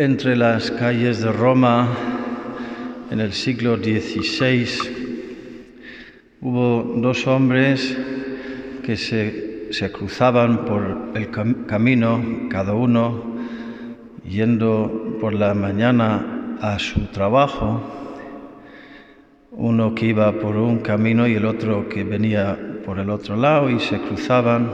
entre las calles de Roma en el siglo XVI hubo dos hombres que se, cruzaban por el cam- camino, cada uno yendo por la mañana a su trabajo, uno que iba por un camino y el otro que venía por el otro lado y se cruzaban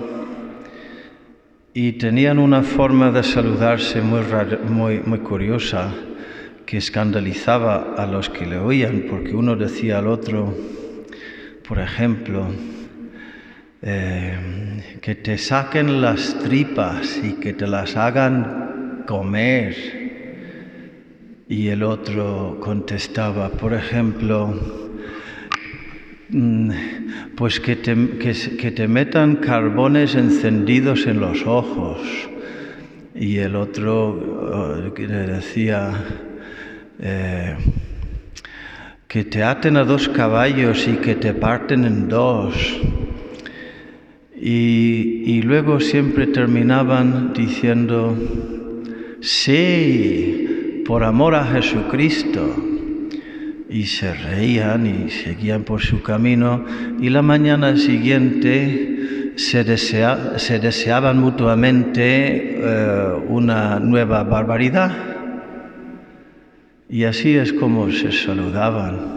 y tenían una forma de saludarse muy, muy, muy curiosa que escandalizaba a los que le oían, porque uno decía al otro, por ejemplo, eh, que te saquen las tripas y que te las hagan comer. Y el otro contestaba, por ejemplo, Pues que te, que te metan carbones encendidos en los ojos. Y el otro eh, que le decía eh, que te aten a dos caballos y que te parten en dos. Y, y luego siempre terminaban diciendo, sí, por amor a Jesucristo y se reían y seguían por su camino y la mañana siguiente se, se deseaban mutuamente eh, una nueva barbaridad. Y así es como se saludaban.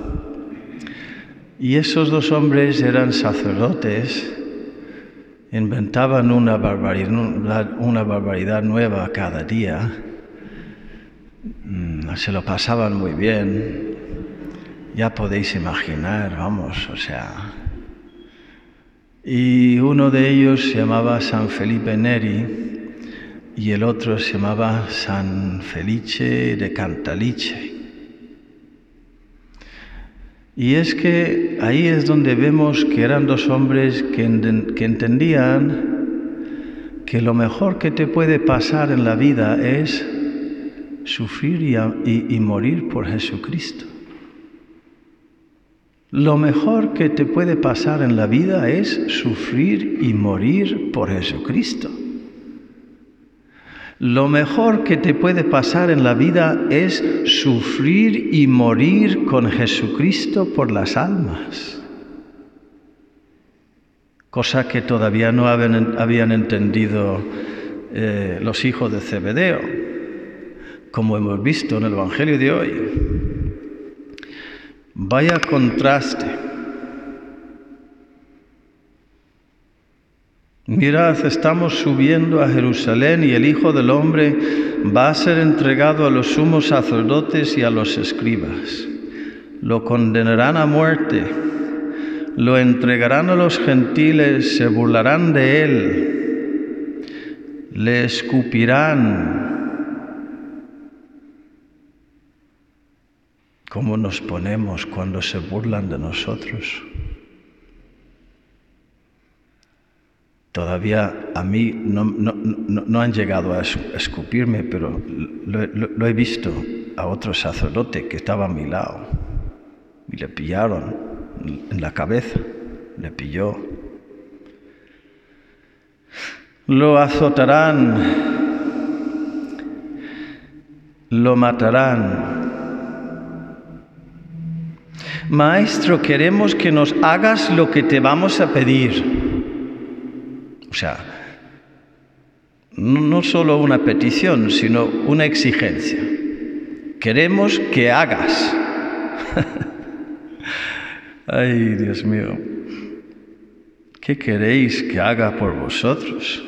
Y esos dos hombres eran sacerdotes, inventaban una barbaridad, una barbaridad nueva cada día, Mm, se lo pasaban muy bien, ya podéis imaginar, vamos, o sea. Y uno de ellos se llamaba San Felipe Neri y el otro se llamaba San Felice de Cantaliche. Y es que ahí es donde vemos que eran dos hombres que, enten- que entendían que lo mejor que te puede pasar en la vida es sufrir y morir por Jesucristo. Lo mejor que te puede pasar en la vida es sufrir y morir por Jesucristo. Lo mejor que te puede pasar en la vida es sufrir y morir con Jesucristo por las almas. Cosa que todavía no habían, entendido eh, los hijos de Zebedeo, como hemos visto en el Evangelio de hoy. Vaya contraste. Mirad, estamos subiendo a Jerusalén y el Hijo del Hombre va a ser entregado a los sumos sacerdotes y a los escribas. Lo condenarán a muerte, lo entregarán a los gentiles, se burlarán de él, le escupirán. ¿Cómo nos ponemos cuando se burlan de nosotros? Todavía a mí no, han llegado a es- escupirme, pero lo- lo he visto a otro sacerdote que estaba a mi lado y le pillaron en la cabeza, le pilló. Lo azotarán, lo matarán. Maestro, queremos que nos hagas lo que te vamos a pedir. O sea, no, solo una petición, sino una exigencia. Queremos que hagas. Ay, Dios mío. ¿Qué queréis que haga por vosotros?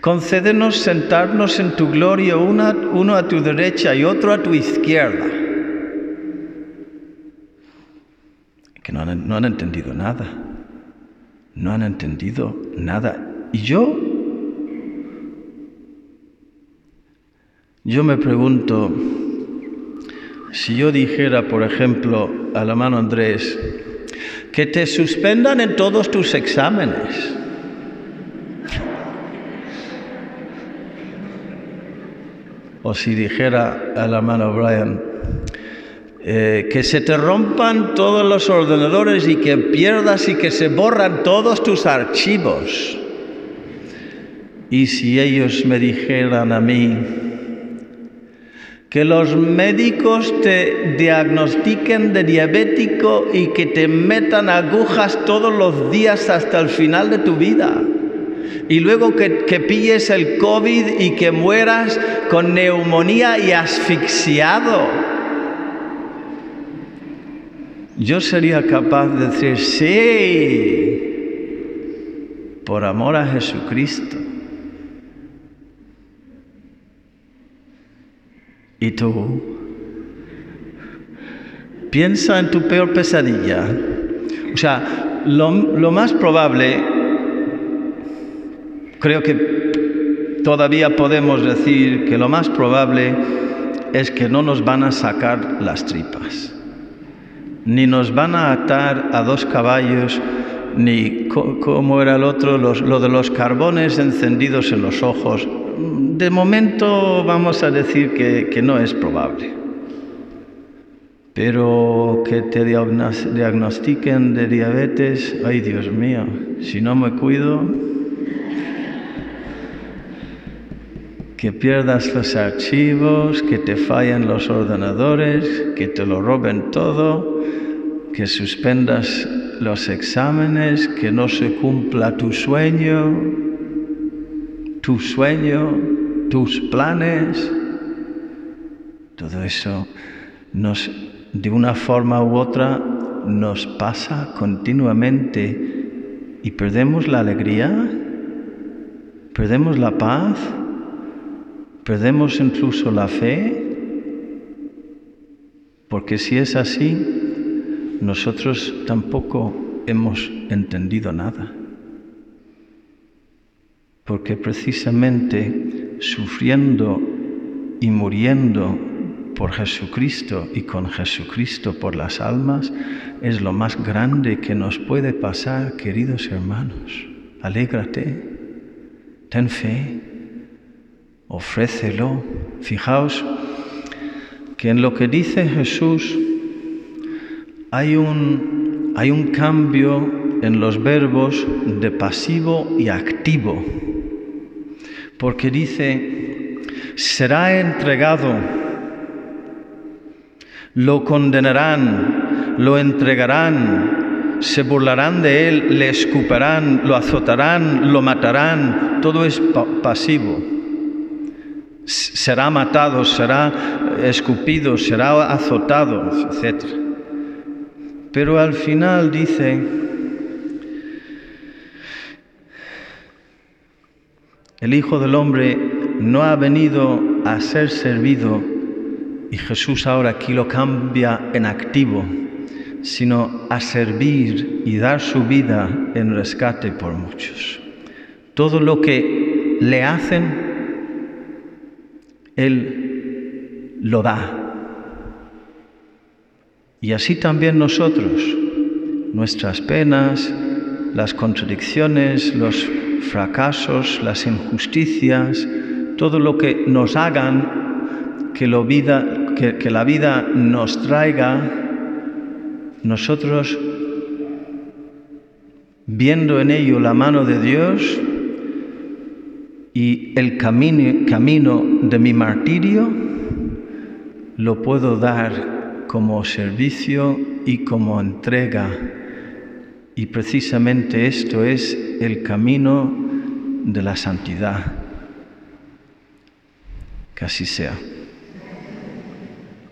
Concédenos sentarnos en tu gloria, una- uno a tu derecha y otro a tu izquierda. No han, no han entendido nada. No han entendido nada. Y yo, yo me pregunto, si yo dijera, por ejemplo, al hermano Andrés, que te suspendan en todos tus exámenes. O si dijera al hermano Brian, eh, que se te rompan todos los ordenadores y que pierdas y que se borran todos tus archivos. Y si ellos me dijeran a mí, que los médicos te diagnostiquen de diabético y que te metan agujas todos los días hasta el final de tu vida. Y luego que, que pilles el COVID y que mueras con neumonía y asfixiado. Yo sería capaz de decir, sí, por amor a Jesucristo. ¿Y tú? Piensa en tu peor pesadilla. O sea, lo, lo, más probable, creo que todavía podemos decir que lo más probable es que no nos van a sacar las tripas, ni nos van a atar a dos caballos, ni como era el otro, los, lo de los carbones encendidos en los ojos, de momento vamos a decir que, que no es probable. Pero que te diagnostiquen de diabetes, ay Dios mío, si no me cuido, que pierdas los archivos, que te fallen los ordenadores, que te lo roben todo, que suspendas los exámenes, que no se cumpla tu sueño, tu sueño, tus planes, todo eso nos, de una forma u otra nos pasa continuamente. Y perdemos la alegría, perdemos la paz, perdemos incluso la fe, porque si es así, nosotros tampoco hemos entendido nada. Porque precisamente sufriendo y muriendo por Jesucristo y con Jesucristo por las almas es lo más grande que nos puede pasar, queridos hermanos. Alégrate, ten fe, ofrécelo. Fijaos que en lo que dice Jesús hay un, hay un cambio en los verbos de pasivo y activo porque dice, será entregado, lo condenarán, lo entregarán, se burlarán de él, le escuparán, lo azotarán, lo matarán, todo es pasivo. Será matado, será escupido, será azotado, etc. Pero al final dice, El Hijo del Hombre no ha venido a ser servido, y Jesús ahora aquí lo cambia en activo, sino a servir y dar su vida en rescate por muchos. Todo lo que le hacen, Él lo da. Y así también nosotros, nuestras penas, las contradicciones, los fracasos, las injusticias, todo lo que nos hagan que, vida, que la vida nos traiga, nosotros viendo en ello la mano de Dios y el camino, camino de mi martirio, lo puedo dar como servicio y como entrega y precisamente esto es el camino de la santidad. Que así sea.